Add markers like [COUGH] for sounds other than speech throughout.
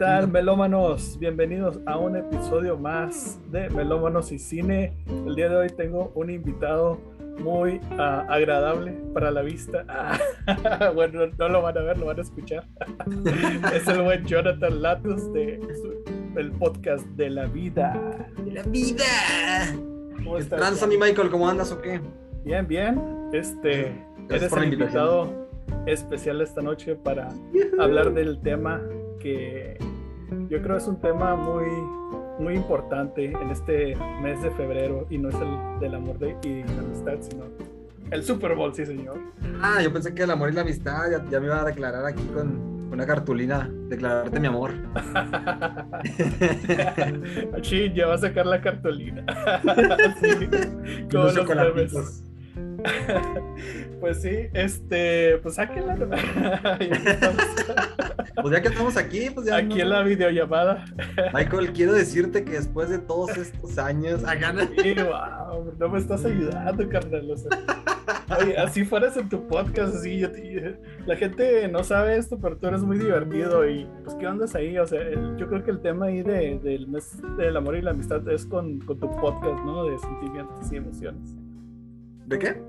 tal, melómanos? Bienvenidos a un episodio más de Melómanos y Cine. El día de hoy tengo un invitado muy ah, agradable para la vista. Ah, [LAUGHS] bueno, no lo van a ver, lo van a escuchar. [LAUGHS] es el buen Jonathan Latus de el podcast de la vida. ¡De la vida! ¿Cómo ¿Qué estás? tranza, mi Michael? ¿Cómo andas o qué? Bien, bien. Este, Gracias eres el invitado especial esta noche para hablar del tema que yo creo es un tema muy, muy importante en este mes de febrero y no es el del amor de, y la amistad, sino el Super Bowl, sí, señor. Ah, yo pensé que el amor y la amistad ya, ya me iba a declarar aquí con una cartulina. Declararte mi amor. [LAUGHS] Sí, ya va a sacar la cartulina. [LAUGHS] Sí, [LAUGHS] Unos los. [LAUGHS] Pues sí, este, pues sáquenla. [LAUGHS] Pues ya que estamos aquí, pues ya. Aquí no- en la videollamada. Michael, quiero decirte que después de todos estos años. acá no- [LAUGHS] Sí, wow, no me estás ayudando, carnal. o sea. oye, así fueras en tu podcast, así yo te- la gente no sabe esto, pero tú eres muy divertido y pues qué andas ahí, o sea, el- yo creo que el tema ahí de, del mes del amor y la amistad es con, con tu podcast, ¿no? De sentimientos y emociones. ¿De qué?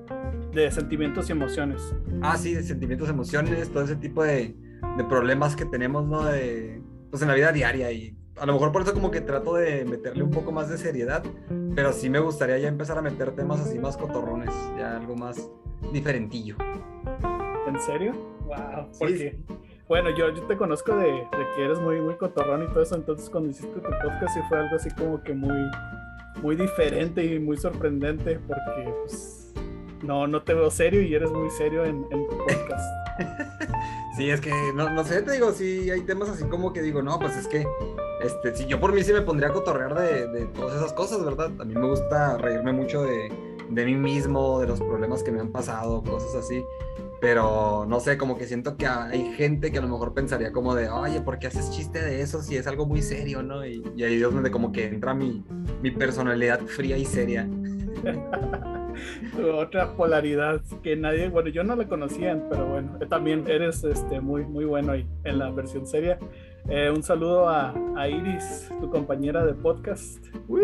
De sentimientos y emociones. Ah, sí, de sentimientos, emociones, todo ese tipo de, de problemas que tenemos, ¿no? De, pues en la vida diaria y a lo mejor por eso como que trato de meterle un poco más de seriedad, pero sí me gustaría ya empezar a meter temas así más cotorrones, ya algo más diferentillo. ¿En serio? Wow, Sí, porque bueno, yo, yo te conozco de, de que eres muy, muy cotorrón y todo eso, entonces cuando hiciste tu podcast sí fue algo así como que muy, muy diferente y muy sorprendente porque pues no, no te veo serio y eres muy serio en, en tu podcast. [LAUGHS] Sí, es que no, no sé, te digo, sí hay temas así como que digo, no, pues es que, este, si yo por mí sí me pondría a cotorrear de, de todas esas cosas, ¿verdad? A mí me gusta reírme mucho de, de mí mismo, de los problemas que me han pasado, cosas así. Pero no sé, como que siento que hay gente que a lo mejor pensaría como de, oye, ¿por qué haces chiste de eso si es algo muy serio, no? Y, y ahí es donde como que entra mi, mi personalidad fría y seria. [LAUGHS] Otra polaridad que nadie, bueno, yo no la conocía, pero bueno, eh, también eres este, muy, muy bueno ahí en la versión seria. Eh, un saludo a, a Iris, tu compañera de podcast. ¡Woo!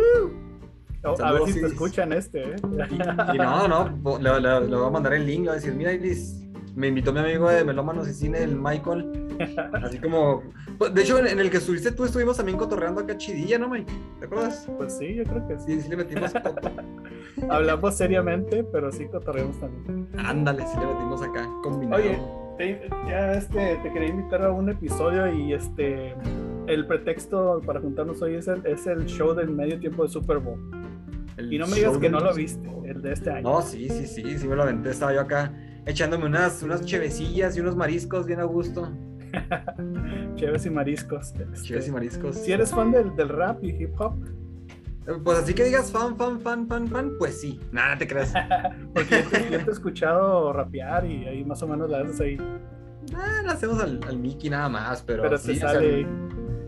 Oh, a ver si te Iris. escuchan este, ¿eh? Y, y no, no, le, le- le voy a mandar el link, le voy a decir, mira Iris, me invitó mi amigo de Melómanos y Cine, el Michael, así como, pues, de hecho en, en el que estuviste tú estuvimos también cotorreando acá chidilla, ¿no, Mike? ¿Te acuerdas? Pues sí, yo creo que sí. Sí, sí le metimos, coto. [LAUGHS] Hablamos seriamente, pero sí cotorreamos también. ándale, sí le metimos acá, combinado. Oye, te, ya este, te quería invitar a un episodio y este el pretexto para juntarnos hoy es el, es el show del medio tiempo de Super Bowl. El Y no me digas que no lo viste, el de este año. No, sí, sí, sí, sí me lo aventé, estaba yo acá echándome unas, unas chevecillas y unos mariscos bien a gusto, [LAUGHS] Chéves y mariscos. este. cheves y mariscos. Si eres fan del, del rap y hip hop, Pues así que digas fan, fan, fan, fan, fan, pues sí, nada te creas. [LAUGHS] porque yo te, he escuchado rapear y ahí más o menos la haces ahí. Ah, le hacemos al, al Mickey nada más, pero, Pero sí, o sea, sale.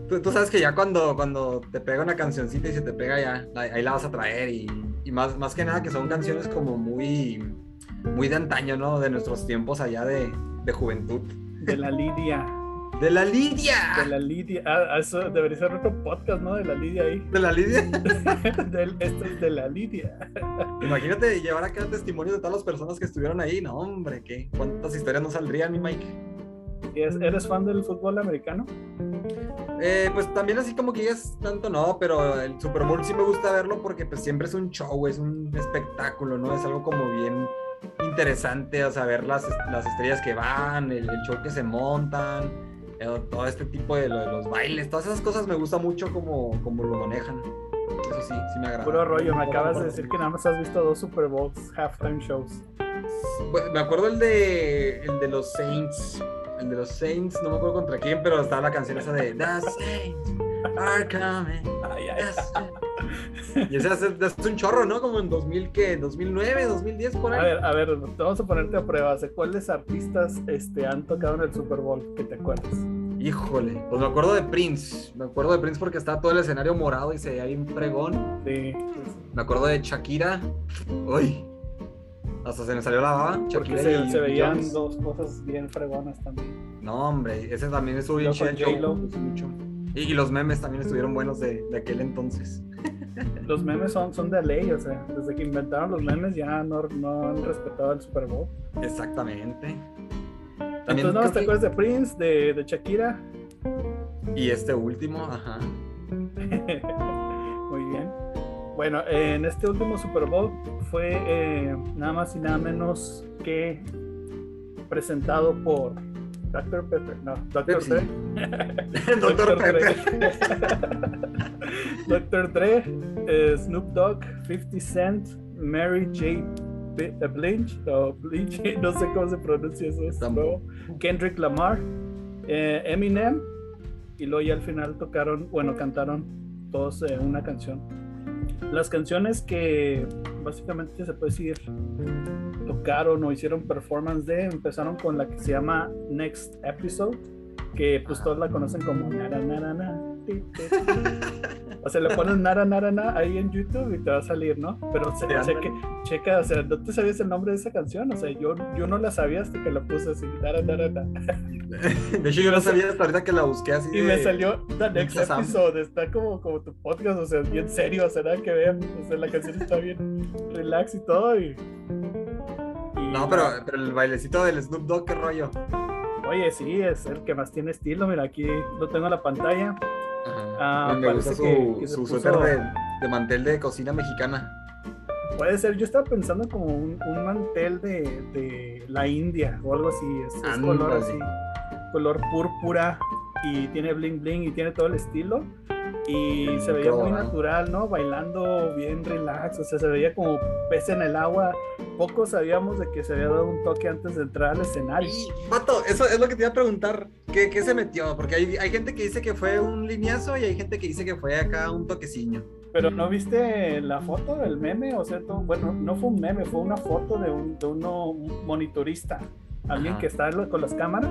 tú, tú sabes que ya cuando, cuando te pega una cancioncita y se te pega ya, la- ahí la vas a traer y, y más, más que nada que son canciones como muy, muy de antaño, ¿no? De nuestros tiempos allá de, de juventud. De la Lidia. ¡De la Lidia! De la Lidia. Ah, eso debería ser otro podcast, ¿no? De la Lidia ahí. ¿De la Lidia? [LAUGHS] Del- esto es de la Lidia. [LAUGHS] Imagínate llevar acá testimonios de todas las personas que estuvieron ahí. No, hombre, ¿qué? ¿Cuántas historias no saldrían, mi Mike? ¿Y es- ¿Eres fan del fútbol americano? Eh, pues también así como que es tanto no, pero el Super Bowl sí me gusta verlo porque pues siempre es un show, es un espectáculo, ¿no? Es algo como bien interesante, o sea, ver las, las estrellas que van, el, el show que se montan, todo este tipo de, lo de los bailes, todas esas cosas me gusta mucho como, como lo manejan. Eso sí, sí me agrada. Puro rollo, me acabas de decir que nada más has visto dos Super Bowls halftime shows. Pues, Me acuerdo el de, el de los Saints. El de los Saints, no me acuerdo contra quién, pero estaba la canción esa de The Saints are coming. Ay, ay, Yes. [LAUGHS] Y ese hace, hace un chorro, ¿no? Como en 2000, ¿qué? 2009, 2010, por A ahí. ver, a ver, vamos a ponerte a prueba. ¿De cuáles artistas este, han tocado en el Super Bowl que te acuerdas? Híjole, pues me acuerdo de Prince. Me acuerdo de Prince porque estaba todo el escenario morado y se veía bien fregón. Sí, Me acuerdo de Shakira. Uy, hasta se me salió la baba. Shakira se, y se veían Jones. dos cosas bien fregonas también. No, hombre, ese también estuvo bien Yo chido Y, los memes también estuvieron buenos de, de, aquel entonces. Los memes son, son de ley, o sea, desde que inventaron los memes ya no, no han respetado el Super Bowl. Exactamente. También Entonces, ¿no? ¿Te acuerdas de Prince, de, de Shakira? Y este último, ajá. [LAUGHS] Muy bien. Bueno, en este último Super Bowl fue eh, nada más y nada menos que presentado por Dr. Pepper, no, Dr. Dre. Dr. Pepper. Dr. Dre, eh, Snoop Dogg, 50 Cent, Mary J. Blige, no, [LAUGHS] no sé cómo se pronuncia eso, Kendrick Lamar, eh, Eminem, y luego ya al final tocaron, bueno, cantaron todos eh, una canción. Las canciones que básicamente se puede decir tocaron o hicieron performance de, empezaron con la que se llama Next Episode, que pues todos la conocen como Nara Nara Nara. O sea, le pones Nara Nara Nara ahí en YouTube y te va a salir, ¿no? Pero se, que checa, o sea, ¿no te sabías el nombre de esa canción? O sea, yo, yo no la sabía hasta que la puse así, Nara Nara Nara. De hecho, yo no sabía hasta ahorita que la busqué así. Y me salió The Next Episode, está como, como tu podcast, o sea, bien serio, o sea, nada que ver. O sea, la canción está bien relax y todo y no, pero, pero el bailecito del Snoop Dogg, qué rollo. Oye, sí, es el que más tiene estilo. Mira, aquí lo tengo en la pantalla. Ah, me gusta su, su suéter de, mantel de cocina mexicana. Puede ser, yo estaba pensando como un, mantel de, de, la India o algo así. Es, color así, color púrpura y tiene bling bling y tiene todo el estilo y se veía muy natural, ¿no? Bailando bien relax, o sea, se veía como pez en el agua. Poco sabíamos de que se había dado un toque antes de entrar al escenario. Y, Pato, eso es lo que te iba a preguntar. ¿Qué, qué se metió? Porque hay, hay, gente que dice que fue un lineazo y hay gente que dice que fue acá un toquecillo. Pero ¿no viste la foto del meme? O sea, bueno, no fue un meme, fue una foto de, un, de uno monitorista. Alguien que está con las cámaras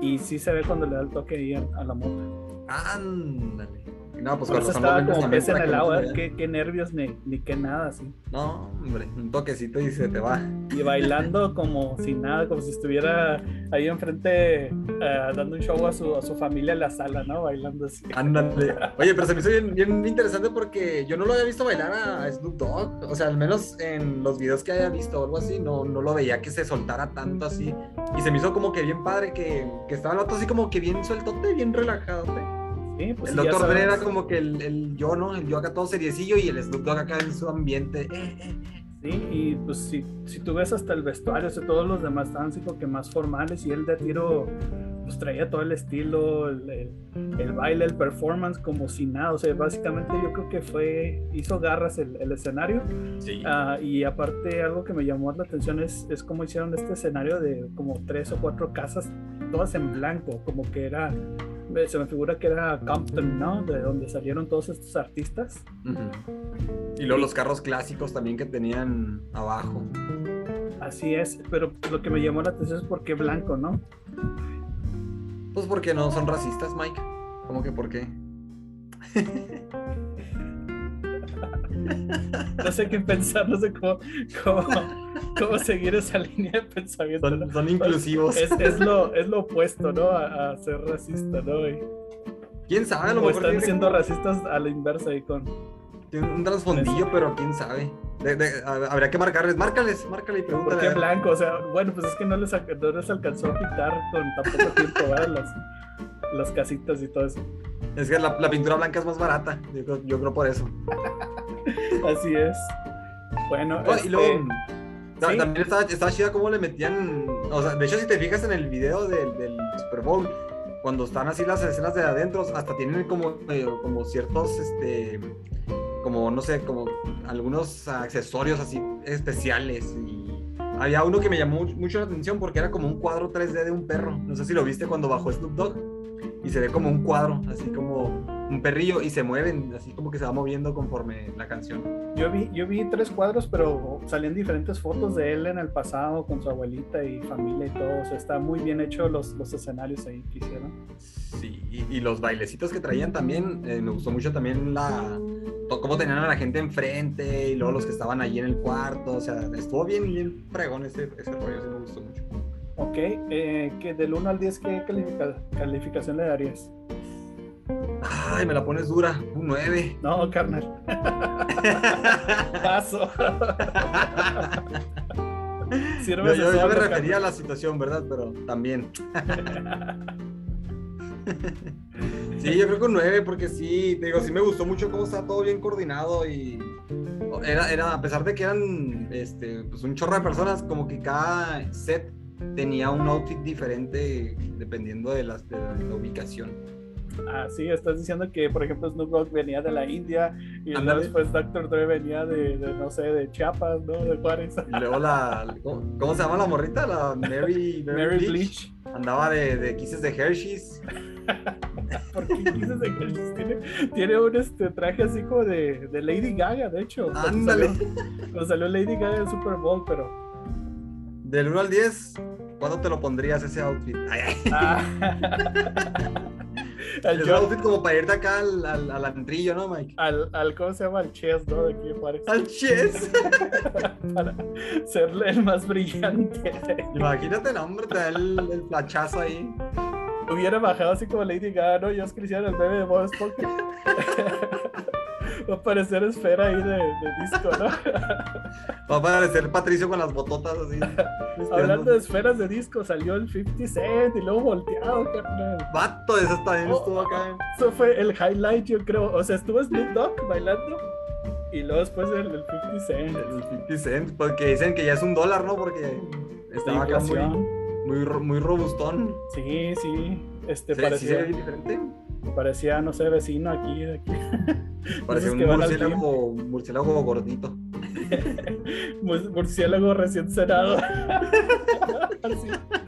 y sí se ve cuando le da el toque ahí a, la moto. Ándale. No, pues cuando estaba como pez en el agua, qué, qué, nervios ni, ni qué nada, así. No, hombre, un toquecito y se te va. Y bailando como sin nada, como si estuviera ahí enfrente uh, dando un show a su, a su familia en la sala, ¿no? Bailando así. Ándale. Oye, pero se me hizo bien, bien, interesante porque yo no lo había visto bailar a Snoop Dogg. O sea, al menos en los videos que haya visto o algo así, no, no lo veía que se soltara tanto así. Y se me hizo como que bien padre que, que estaba el otro así como que bien sueltote, bien relajado. Pues el Doctor Dre era como que el, el, yo, ¿no? El yo acá todo seriecillo y el Snoop Dogg acá en su ambiente. Eh, eh, eh. Sí, y pues si, si tú ves hasta el vestuario, o sea, todos los demás estaban así como que más formales y él de tiro pues traía todo el estilo, el, el, baile, el performance como si nada, o sea, básicamente yo creo que fue, hizo garras el, el escenario sí. uh, y aparte algo que me llamó la atención es, es cómo hicieron este escenario de como tres o cuatro casas, todas en blanco, como que era se me figura que era Compton, ¿no? De donde salieron todos estos artistas. Y luego los carros clásicos también que tenían abajo. Así es, pero lo que me llamó la atención es por qué blanco, ¿no? Pues porque no son racistas, Mike. ¿Cómo que por qué? [LAUGHS] no sé qué pensar, no sé cómo, cómo, seguir esa línea de pensamiento. Son, inclusivos. Es, lo, es lo opuesto, ¿no? A, ser racista, ¿no? ¿Quién sabe? A lo mejor están siendo racistas a la inversa ahí con... Tiene un trasfondillo, pero quién sabe. habría que marcarles, márcales, márcale y pregúntale. ¿Por qué blanco? O sea, bueno, pues es que no les, no les alcanzó a pintar con tan poco tiempo, ¿verdad? Las, las casitas y todo eso. Es que la, la pintura blanca es más barata, yo, yo creo por eso. [LAUGHS] Así es. Bueno, y luego, este, también estaba, estaba, chida cómo le metían. O sea, de hecho, si te fijas en el video del, del Super Bowl, cuando están así las escenas de adentro, hasta tienen como, eh, como ciertos, este, como no sé, como algunos accesorios así especiales. Y había uno que me llamó mucho la atención porque era como un cuadro 3D de un perro. No sé si lo viste cuando bajó Snoop Dogg y se ve como un cuadro, así como un perrillo y se mueven, así como que se va moviendo conforme la canción. Yo vi, yo vi tres cuadros, pero salían diferentes fotos de él en el pasado con su abuelita y familia y todo. O sea, está muy bien hecho los, los escenarios ahí que hicieron. Sí, y, los bailecitos que traían también, eh, me gustó mucho también la cómo tenían a la gente enfrente y luego los que estaban allí en el cuarto. O sea, estuvo bien, bien fregón ese, ese rollo, sí me gustó mucho. Ok, eh, que del 1 al 10, ¿qué calificación le darías? Ay, me la pones dura. Un 9. No, carnal. [LAUGHS] Paso. yo, yo, yo me refería a la situación, ¿verdad? Pero también. [LAUGHS] sí, yo creo que un 9, porque sí, te digo, sí me gustó mucho cómo está todo bien coordinado y era, era a pesar de que eran este, pues un chorro de personas, como que cada set tenía un outfit diferente dependiendo de, las, de la ubicación. Ah, sí, estás diciendo que, por ejemplo, Snoop Dogg venía de la India y luego después Dr. Dre venía de, no sé, de Chiapas, ¿no? De Juárez. Y luego la, ¿cómo, se llama la morrita? La Mary, Mary, Bleach. Andaba de, de Kisses de Hershey's. [LAUGHS] ¿Por qué Kisses de Hershey's? Tiene, tiene un este, traje así como de, de Lady Gaga, de hecho. Ándale. Cuando salió, Lady Gaga en Super Bowl, pero... Del 1 al 10, ¿cuándo te lo pondrías ese outfit? Ay, ay. Ah. [LAUGHS] El outfit como para irte acá al, al, al, antrillo, ¿no, Mike? Al, al, ¿cómo se llama? Al chess, ¿no? De aquí de Al chess. [LAUGHS] para ser el más brillante. Imagínate el hombre, te da el, el flachazo ahí. Hubiera bajado así como Lady Gaga, ¿no? Yo es que el bebé de Bob Esponja. [LAUGHS] Va a parecer esfera ahí de, de disco, ¿no? [LAUGHS] Va a aparecer Patricio con las bototas así. [LAUGHS] Hablando de esferas de disco, salió el 50 Cent y luego volteado, carnal. Vato, eso también oh, estuvo acá. Eso fue el highlight, yo creo. O sea, estuvo Snoop Dogg bailando y luego después el, el 50 Cent. El 50 Cent, porque dicen que ya es un dólar, ¿no? Porque estaba acá muy, muy, muy robustón. Sí, sí. Este, parecía ¿sí diferente. Parecía, no sé, vecino aquí. De aquí. Parecía un murciélago, murciélago gordito. [LAUGHS] murciélago recién cenado. [LAUGHS]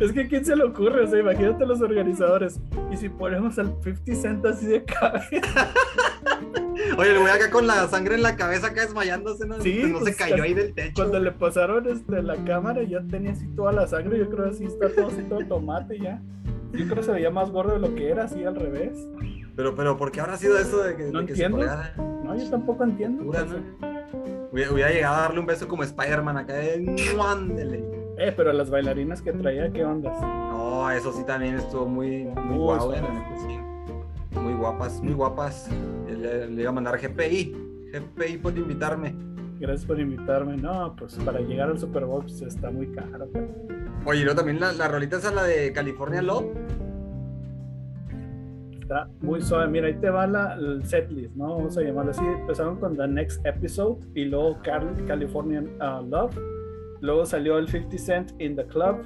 Es que ¿quién se le ocurre? O sea, imagínate los organizadores. Y si ponemos al 50 Cent así de cabeza. [LAUGHS] Oye, le voy acá con la sangre en la cabeza acá desmayándose, ¿no? Sí, no se pues, cayó ahí del techo. Cuando le pasaron este, la cámara ya tenía así toda la sangre, yo creo así está todo así todo tomate ya. Yo creo que se veía más gordo de lo que era, así al revés. Pero, pero, ¿por qué habrá sido eso de que, no entiendo. no, yo tampoco entiendo. Hubiera, llegado a darle un beso como Spider-Man acá en Eh, pero las bailarinas que traía, ¿qué ondas? No, eso sí también estuvo muy, muy guau, Muy guapas, muy guapas. Le, le, iba a mandar GPI. GPI por invitarme. Gracias por invitarme. No, pues para llegar al Super Bowl pues, está muy caro. Oye, ¿no? También la, la rolita esa, la de California Love. Está muy suave. Mira, ahí te va la, el setlist, ¿no? Vamos a llamarlo así. Empezaron con The Next Episode y luego California uh, Love. Luego salió el 50 Cent in the Club.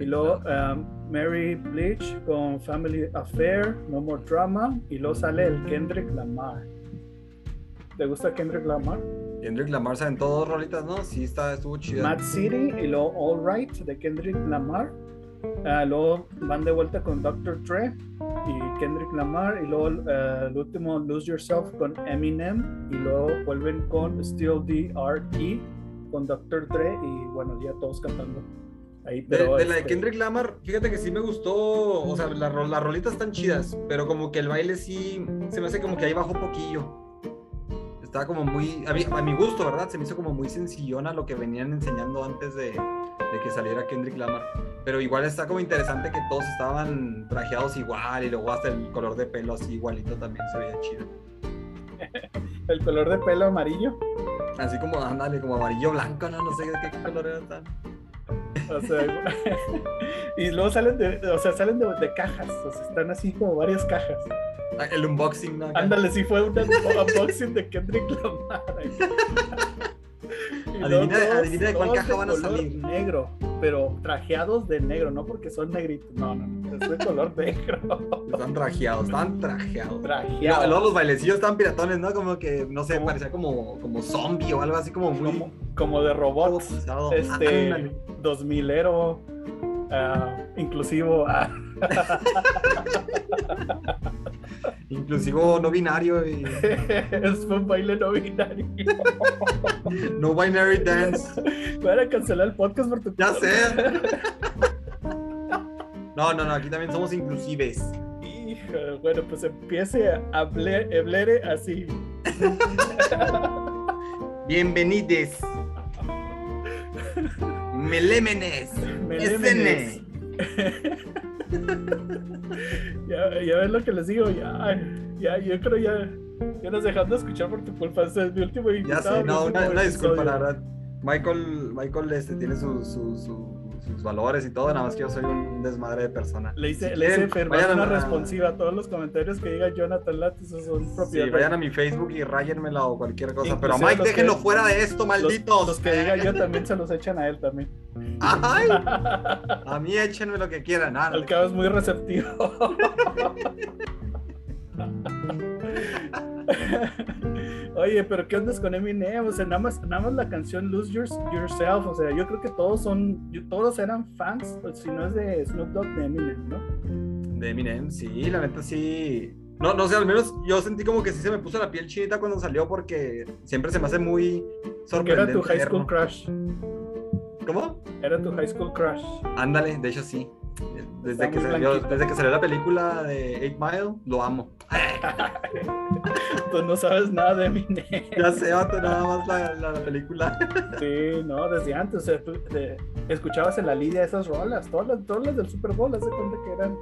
y luego um, Mary Bleach con Family Affair, No More Drama. Y luego sale el Kendrick Lamar. ¿Te gusta Kendrick Lamar? Kendrick Lamar en todos rolitas, ¿no? Sí, está, estuvo chido. Mad City y luego All Right de Kendrick Lamar. Uh, luego van de vuelta con Dr. Dre y Kendrick Lamar. Y luego uh, el último Lose Yourself con Eminem. Y luego vuelven con Still D.R.E. con Dr. Dre. Y bueno, ya todos cantando. Ahí, pero de, la de este Kendrick Lamar, fíjate que sí me gustó, o sea, las rolitas están chidas, pero como que el baile sí, se me hace como que ahí bajó poquillo estaba como muy, a mi, gusto, ¿verdad? Se me hizo como muy sencillona lo que venían enseñando antes de, que saliera Kendrick Lamar. Pero igual está como interesante que todos estaban trajeados igual y luego hasta el color de pelo así igualito también se veía chido. [LAUGHS] ¿El color de pelo amarillo? Así como, ándale, como amarillo blanco, no, no sé de qué color era tan. O sea, y luego salen de, o sea, salen de, de cajas, o sea, están así como varias cajas. Ah, el unboxing, ¿no? Ándale, sí fue un [LAUGHS] unboxing de Kendrick Lamar. Adivina, adivina de cuál caja van a salir. Negro, pero trajeados de negro, no porque son negritos, no, no, es de color [LAUGHS] negro. Están trajeados, están trajeados. Trajeados. Luego los bailecillos están piratones, ¿no? Como que, no sé, parecía como, como zombie o algo así como muy. Como, de robot. Este, dos milero, uh, inclusivo. Uh. [LAUGHS] Inclusivo no binario. Y... [LAUGHS] es un baile no binario. [LAUGHS] no binary dance. Voy a cancelar el podcast por tu Ya sé. [LAUGHS] No, no, no, aquí también somos inclusives. Hijo, bueno, pues empiece a hablar así. Bienvenides. Melémenes. Melémenes. [LAUGHS] ya, ya ves lo que les digo, ya, ya, yo creo ya, ya nos dejando de escuchar por tu culpa. Este es mi último Ya sé, no, una, disculpa, la verdad. Michael, Michael este, tiene su, su, sus valores y todo, nada más que yo soy un desmadre de persona. Le hice, le hice una responsiva a todos los comentarios que diga Jonathan Latis, son propiedad. Sí, vayan a mi Facebook y rayenmela o cualquier cosa, pero Mike, déjenlo fuera de esto, malditos. Los, que diga yo también se los echan a él también. Ay, [LAUGHS] a mí échenme lo que quieran. Al cabo es muy receptivo. [LAUGHS] [LAUGHS] Oye, pero ¿qué onda con Eminem? O sea, nada más, nada más la canción Lose Yourself. O sea, yo creo que todos son, todos eran fans, pues, si no es de Snoop Dogg, de Eminem, ¿no? De Eminem, sí, la neta sí. No, no sé, al menos yo sentí como que sí se me puso la piel chinita cuando salió porque siempre se me hace muy sorprendente. era tu high school crush. ¿Cómo? Era tu high school crush. Ándale, de hecho sí. Desde que, salió, desde que salió la película de 8 Mile, lo amo. Tú no sabes nada de mi Ya sé, nada más la, la, película. Sí, no, desde antes. O sea, tú, escuchabas en la Lidia esas rolas, todas las, todas las del Super Bowl, haz de cuenta que eran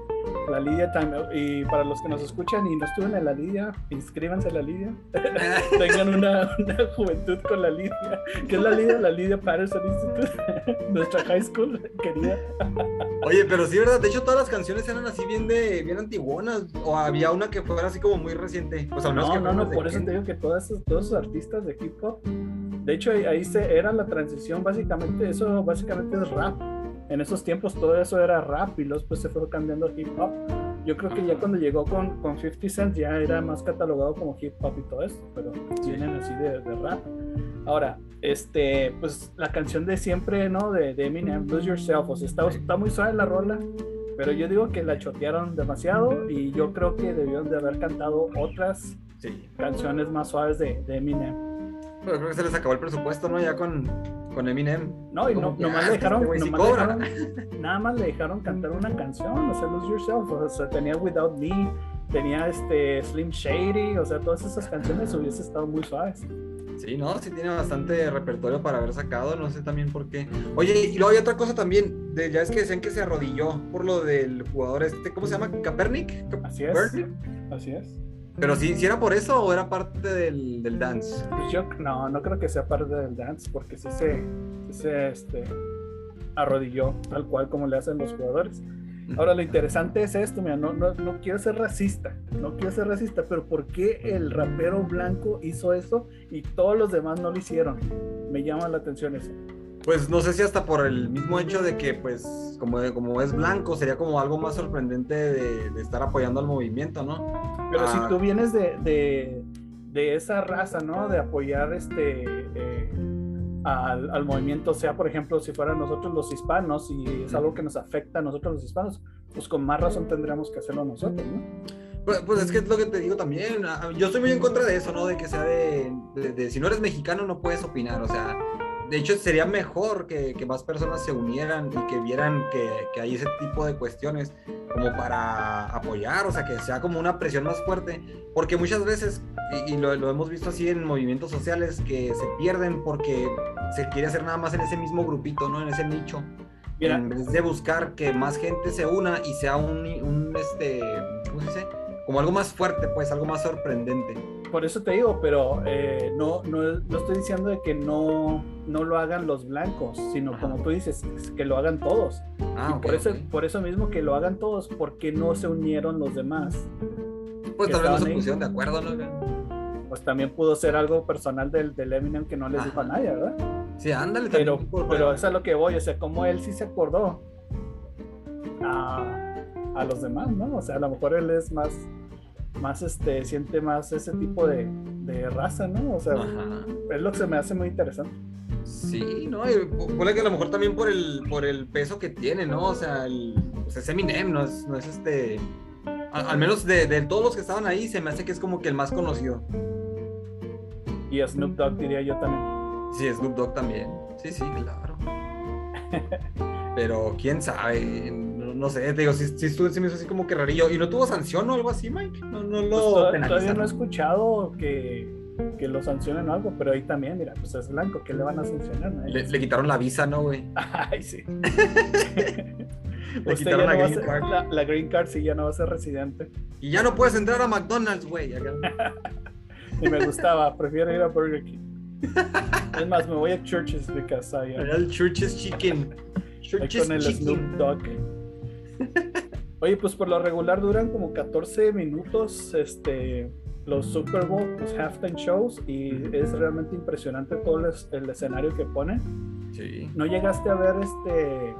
la Lidia Time. Y para los que nos escuchan y no estuvieron en la Lidia, inscríbanse en la Lidia. [LAUGHS] Tengan una, una, juventud con la Lidia. ¿Qué es la Lidia? La Lidia Patterson Institute, [LAUGHS] nuestra high school querida. Oye, pero sí, ¿verdad? De hecho, todas las canciones eran así bien de bien antiguonas. O había una que fuera así como muy reciente. Pues al menos no, no, no, por eso te digo que todos esos, todos esos artistas de hip hop, de hecho, ahí, se, era la transición, básicamente, eso básicamente es rap. En esos tiempos todo eso era rap y luego después se fue cambiando hip hop. Yo creo que ya cuando llegó con, con 50 Cent ya era más catalogado como hip hop y todo eso, pero vienen así de, de rap. Ahora, este, pues la canción de siempre, ¿no? De, de Eminem, Lose Yourself, o sea, está, está muy suave la rola, pero yo digo que la chotearon demasiado y yo creo que debieron de haber cantado otras canciones más suaves de, de Eminem. Bueno, creo que se les acabó el presupuesto, ¿no? Ya con, con Eminem. No, y no, nomás le dejaron, este nomás dejaron, nada más le dejaron cantar una canción, o sea, Lose Yourself, o sea, tenía Without Me, tenía este Slim Shady, o sea, todas esas canciones hubiese estado muy suaves. Sí, no, sí tiene bastante repertorio para haber sacado, no sé también por qué. Oye, y luego hay otra cosa también, de, ya es que decían que se arrodilló por lo del jugador este, ¿cómo se llama? ¿Capernic? Así es. Así es. Pero si, si era por eso o era parte del, del dance. Pues yo no, no creo que sea parte del dance, porque sí se, se este, arrodilló, tal cual como le hacen los jugadores. Ahora lo interesante es esto, mira, no, no, no, quiero ser racista, no quiero ser racista, pero ¿por qué el rapero blanco hizo eso y todos los demás no lo hicieron? Me llama la atención eso. Pues no sé si hasta por el mismo hecho de que, pues, como, como es blanco, sería como algo más sorprendente de, estar apoyando al movimiento, ¿no? Pero si ah. tú vienes de, de, de, esa raza, ¿no? De apoyar este... Eh, al, movimiento, sea por ejemplo si fueran nosotros los hispanos y es algo que nos afecta a nosotros los hispanos, pues con más razón tendríamos que hacerlo nosotros, ¿no? Pues, pues es que es lo que te digo también, yo estoy muy en contra de eso, ¿no? De que sea de, de si no eres mexicano no puedes opinar, o sea, de hecho, sería mejor que, que, más personas se unieran y que vieran que, que, hay ese tipo de cuestiones como para apoyar, o sea, que sea como una presión más fuerte, porque muchas veces, y, lo, lo, hemos visto así en movimientos sociales, que se pierden porque se quiere hacer nada más en ese mismo grupito, ¿no? En ese nicho. En vez de buscar que más gente se una y sea un, un este, ¿cómo se dice? Como algo más fuerte, pues, algo más sorprendente por eso te digo, pero eh, no, no, no, estoy diciendo de que no, no lo hagan los blancos, sino como tú dices, que lo hagan todos. Ah, y por, eso, por eso mismo que lo hagan todos, porque no se unieron los demás. Pues tal vez no se pusieron de acuerdo, ¿no? Pues también pudo ser algo personal del, del Eminem que no les dijo a nadie, ¿verdad? Sí, ándale. Pero, pero eso es a lo que voy, o sea, como él sí se acordó a, a los demás, ¿no? O sea, a lo mejor él es más más este, siente más ese tipo de, de raza, ¿no? O sea, es lo que se me hace muy interesante. Sí, ¿no? Y puede que a lo mejor también por el, por el peso que tiene, ¿no? O sea, el, o sea es Eminem, no es, no es este... Al, menos de, de, todos los que estaban ahí, se me hace que es como que el más conocido. Y Snoop Dogg diría yo también. Sí, Snoop Dogg también. Sí, sí, claro. [LAUGHS] Pero quién sabe, no, sé, te digo, si, me hizo así como que rarillo. ¿Y no tuvo sanción o algo así, Mike? No, no lo pues todavía, no he escuchado que, que, lo sancionen o algo, pero ahí también, mira, pues es blanco, ¿qué le van a sancionar? Le, le, quitaron la visa, ¿no, güey? [LAUGHS] Ay, sí. [LAUGHS] Le quitaron ya la green ser- card. La, la green card sí ya no va a ser residente. Y ya no puedes entrar a McDonald's, güey. Y [LAUGHS] me gustaba, prefiero ir a Burger King. Es más, me voy a Churches I am- Allá el Church's Chicken. Ahí Church's con el Chicken. Snoop Dogg. Oye, pues por lo regular duran como 14 minutos este, los Super Bowl, los halftime shows, y es realmente impresionante todo el, el escenario que ponen. Sí. ¿No llegaste a ver este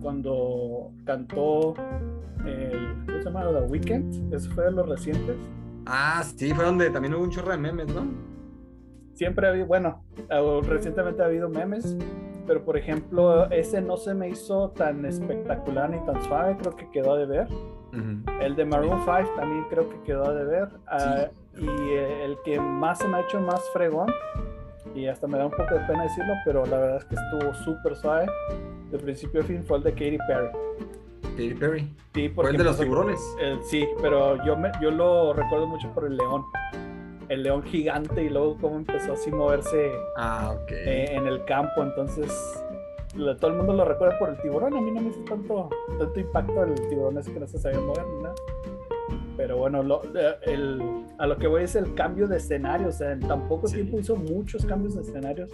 cuando cantó el ¿cómo se llama? The Weeknd? Ese fue de los recientes. Ah, sí, fue donde también hubo un chorro de memes, ¿no? Siempre ha habido, bueno, recientemente ha habido memes, pero por ejemplo, ese no se me hizo tan espectacular ni tan suave, creo que quedó de ver. El de Maroon 5 también creo que quedó de ver. Ah, y eh, el que más se me ha hecho más fregón, y hasta me da un poco de pena decirlo, pero la verdad es que estuvo súper suave. De principio a fin fue el de Katy Perry. Katy Perry. Sí, Fue el de los tiburones. sí, pero yo, me, yo lo recuerdo mucho por el león. El león gigante y luego cómo empezó así a moverse Ah, ok. eh, en el campo. Entonces, lo- todo el mundo lo recuerda por el tiburón. A mí no me hizo tanto, tanto impacto el tiburón ese que no se sabía mover ni nada. Pero bueno, lo- eh, el- a lo que voy es el cambio de escenario. O sea, en tan poco Sí. tiempo hizo muchos cambios de escenarios.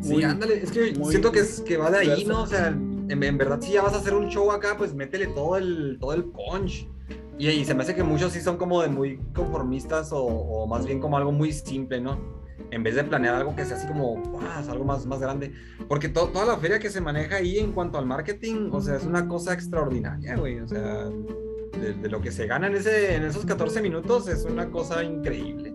Sí, muy- ándale, es que siento que, es, que va de ahí, diverso. ¿no? O sea, en, en verdad, si ya vas a hacer un show acá, pues métele todo el, todo el punch. Y, y se me hace que muchos sí son como de muy conformistas o, o más bien como algo muy simple, ¿no? En vez de planear algo que sea así como, ¡guau! algo más, más grande. Porque to- toda la feria que se maneja ahí en cuanto al marketing, o sea, es una cosa extraordinaria, güey. O sea, de, de lo que se gana en, ese, en esos 14 minutos es una cosa increíble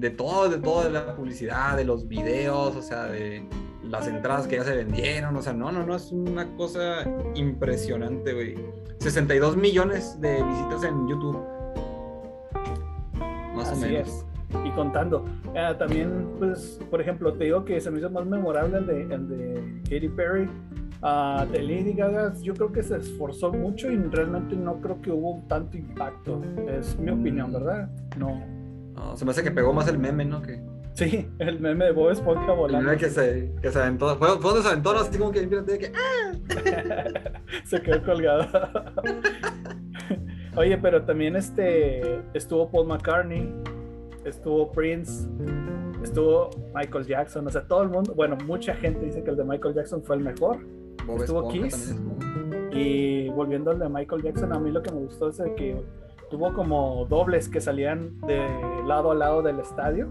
de todo, de todo, de la publicidad, de los videos, o sea, de las entradas que ya se vendieron, o sea, no, no, no, es una cosa impresionante, güey. 62 millones de visitas en YouTube. Más o Así menos. es. Y contando. Ah, también, pues, por ejemplo, te digo que se me hizo más memorable el de, el de Katy Perry. Ah, de Lady Gaga, yo creo que se esforzó mucho y realmente no creo que hubo tanto impacto. Es mi opinión, ¿verdad? No. No, se me hace que pegó más el meme, ¿no? Que Sí, el meme de Bob Esponja el volando. meme que se, que se aventó. Fue, fue donde se aventó, así como que, fíjate que [LAUGHS] se quedó colgado. [LAUGHS] Oye, pero también este estuvo Paul McCartney, estuvo Prince, estuvo Michael Jackson, o sea, todo el mundo, bueno, mucha gente dice que el de Michael Jackson fue el mejor. Bob Estuvo Esponja Kiss. estuvo. Y volviendo al de Michael Jackson, a mí lo que me gustó es de que tuvo como dobles que salían de lado a lado del estadio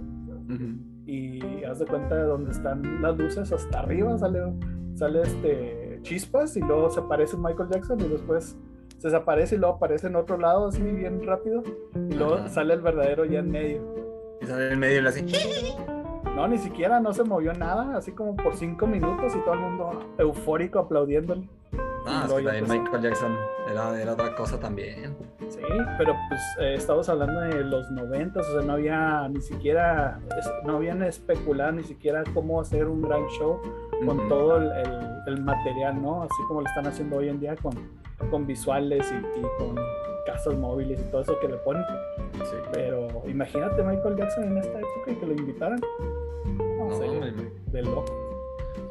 y haz de cuenta de donde están las luces hasta arriba sale, sale este chispas y luego se aparece Michael Jackson y después se desaparece y luego aparece en otro lado así bien rápido y luego sale el verdadero ya en medio. Y sale en medio y le así. No, ni siquiera no se movió nada, así como por cinco minutos y todo el mundo eufórico aplaudiéndole. Ah, es que también. Michael Jackson era, era otra cosa también. Sí, pero pues eh, estamos hablando de los noventas, o sea, no había ni siquiera, no habían especulado ni siquiera cómo hacer un gran show con todo el, el- el material, ¿no? Así como lo están haciendo hoy en día con, con visuales y, y con casas móviles y todo eso que le ponen. Sí. Pero imagínate Michael Jackson en esta época y que lo invitaran. No, No, de loco.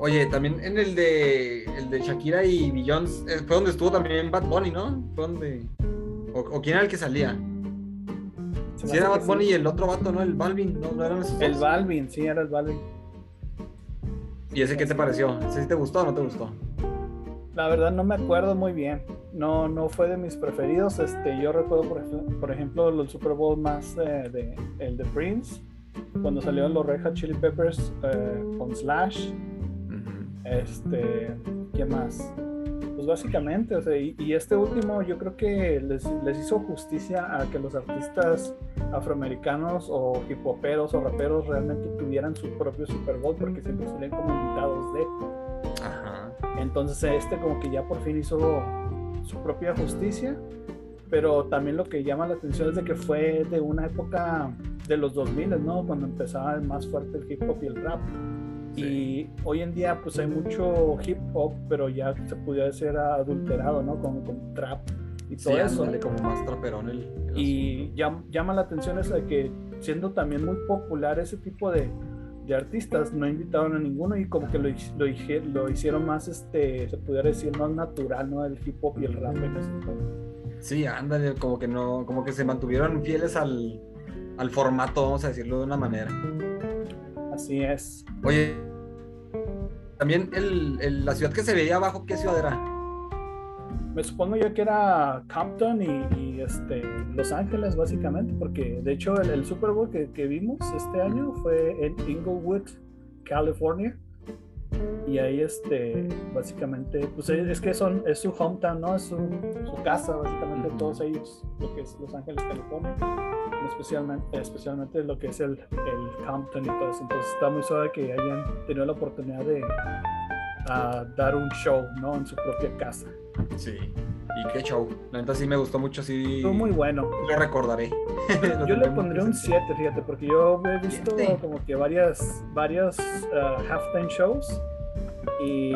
Oye, también en el de el de Shakira y Beyoncé, eh, fue donde estuvo también Bad Bunny, ¿no? Fue donde. O, o quién era el que salía? Si era Bad Bunny sí. y el otro vato, ¿no? El Balvin, ¿no? ¿No eran esos El dos? Balvin, sí, era el Balvin. ¿Y ese qué te pareció? ¿Ese sí te gustó o no te gustó? La verdad no me acuerdo muy bien. No, no fue de mis preferidos. Este, yo recuerdo, por, ej- por ejemplo, el Super Bowl más eh, de el de Prince, cuando salieron los Red Hot Chili Peppers eh, con Slash. Este, ¿qué más? Pues básicamente, o sea, y, y este último yo creo que les, les hizo justicia a que los artistas afroamericanos o hip hoperos o raperos realmente tuvieran su propio Super Bowl porque siempre salían como invitados de. Ajá. Entonces este como que ya por fin hizo su propia justicia, pero también lo que llama la atención es de que fue de una época de los 2000, ¿no? Cuando empezaba más fuerte el hip hop y el rap. Y hoy en día pues hay mucho hip hop, pero ya se pudiera ser adulterado, ¿no? Con, con trap y Sí, todo eso. ándale, como más traperón el. el Y llam- llama la atención eso de que siendo también muy popular ese tipo de, de artistas, no invitaron a ninguno y como que lo, lo, lo, hicieron más, este, se pudiera decir, más natural, ¿no? El hip hop y el rap en ese Sí, ándale, como que no, como que se mantuvieron fieles al, al formato, vamos a decirlo de una manera. Así es. Oye, también el, el, la ciudad que se veía abajo, ¿qué ciudad era? Me supongo yo que era Compton y, este, Los Ángeles, básicamente, porque de hecho el, Super Bowl que, que, vimos este año fue en Inglewood, California. Y ahí, este, básicamente, pues es que son, es su hometown, ¿no? Es su, su casa, básicamente, todos ellos, lo que es Los Ángeles, California especialmente, especialmente lo que es el, el Compton y todo eso. Entonces está muy suave que hayan tenido la oportunidad de uh, dar un show, ¿no? En su propia casa. Sí. Y qué show. La neta sí me gustó mucho, sí. Fue muy bueno. Lo recordaré. [LAUGHS] yo le pondré un 7, fíjate, porque yo he visto como que varias, varias uh, halftime shows y,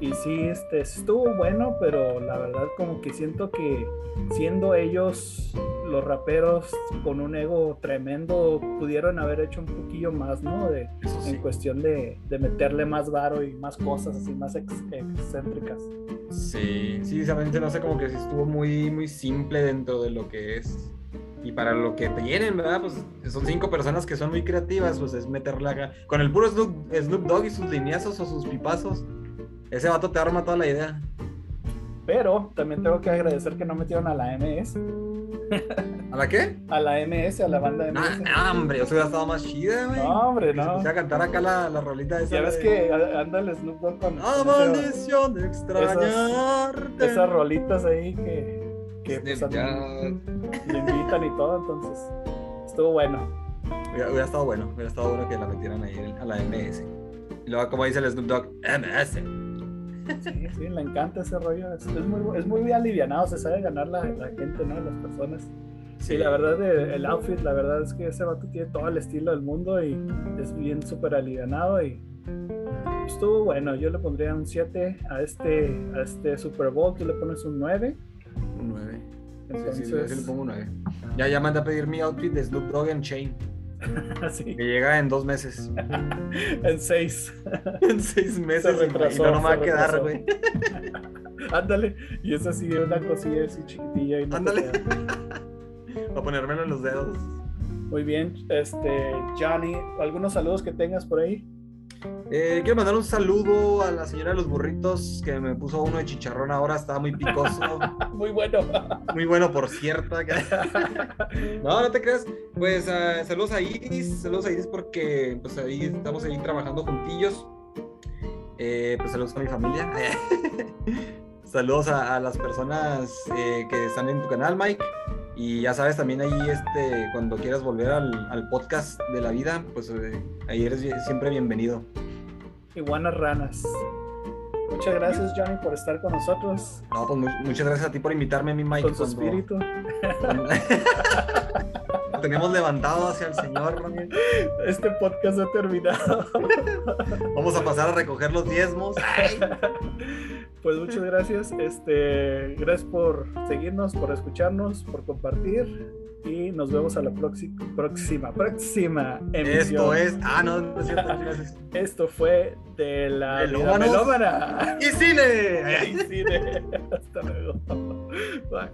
y sí, este, estuvo bueno, pero la verdad como que siento que siendo ellos los raperos con un ego tremendo pudieron haber hecho un poquillo más, ¿no? De, En cuestión de, de, meterle más varo y más cosas así, más excéntricas. Sí, sí, realmente no sé, como que estuvo muy, muy simple dentro de lo que es y para lo que te llenen, ¿verdad? Pues son cinco personas que son muy creativas, pues es meterla. Con el puro Snoop, Snoop Dogg y sus lineazos o sus pipazos, ese vato te arma toda la idea. Pero también tengo que agradecer que no metieron a la MS. ¿A la qué? A la MS, a la banda MS. Ah, hombre, eso hubiera estado más chida, güey. No, hombre, no. Voy a cantar acá la, la rolita esa. Ya ves que anda el Snoop Dogg con. ¡Ah, maldición de extrañarte! esas rolitas ahí que que pues, le invitan y todo, entonces estuvo bueno. Hubiera, estado bueno, hubiera estado bueno que la metieran ahí a la MS. Y luego, como dice el Snoop Dogg, MS. Sí, sí, le encanta ese rollo. Es, muy, es muy alivianado, se sabe ganar la, la gente, ¿no? Las personas. Sí, la verdad, el outfit, la verdad es que ese vato tiene todo el estilo del mundo y es bien súper alivianado y estuvo bueno. Yo le pondría un 7 a este, a este Super Bowl, tú le pones un 9 un 9. Sí, sí, le pongo un 9. Ya, ya manda a pedir mi outfit de Snoop Dogg en Chain. [LAUGHS] Que llega en dos meses. [LAUGHS] en seis. [LAUGHS] en seis meses. Retrasó, y no, me va a quedar, güey. Ándale. Y es así, una cosilla así chiquitilla. Y no Ándale. a ponérmelo en los dedos. Muy bien. Este, Johnny, ¿algunos saludos que tengas por ahí? Eh, quiero mandar un saludo a la señora de los burritos que me puso uno de chicharrón ahora, estaba muy picoso. [LAUGHS] muy bueno. muy bueno, por cierto. [LAUGHS] no, no te creas. Pues uh, saludos a Iris, saludos a Iris porque pues ahí estamos ahí trabajando juntillos. Eh, pues saludos a mi familia. [LAUGHS] saludos a, a, las personas eh, que están en tu canal, Mike. Y ya sabes, también ahí, este, cuando quieras volver al, podcast de la vida, pues eh, ahí eres siempre bienvenido. Iguanas ranas. Muchas gracias, Johnny, por estar con nosotros. No, pues muchas gracias a ti por invitarme a mi Mike. Con su espíritu. [LAUGHS] tenemos levantado hacia el Señor. Este podcast ha terminado. [LAUGHS] Vamos a pasar a recoger los diezmos. Pues muchas gracias. Este, gracias por seguirnos, por escucharnos, por compartir. Y nos vemos a la próxima, próxima, emisión. Esto es. Ah, no, no es cierto. [LAUGHS] Esto fue de la Melómana. Y cine. [LAUGHS] Y cine. Hasta luego. Bye.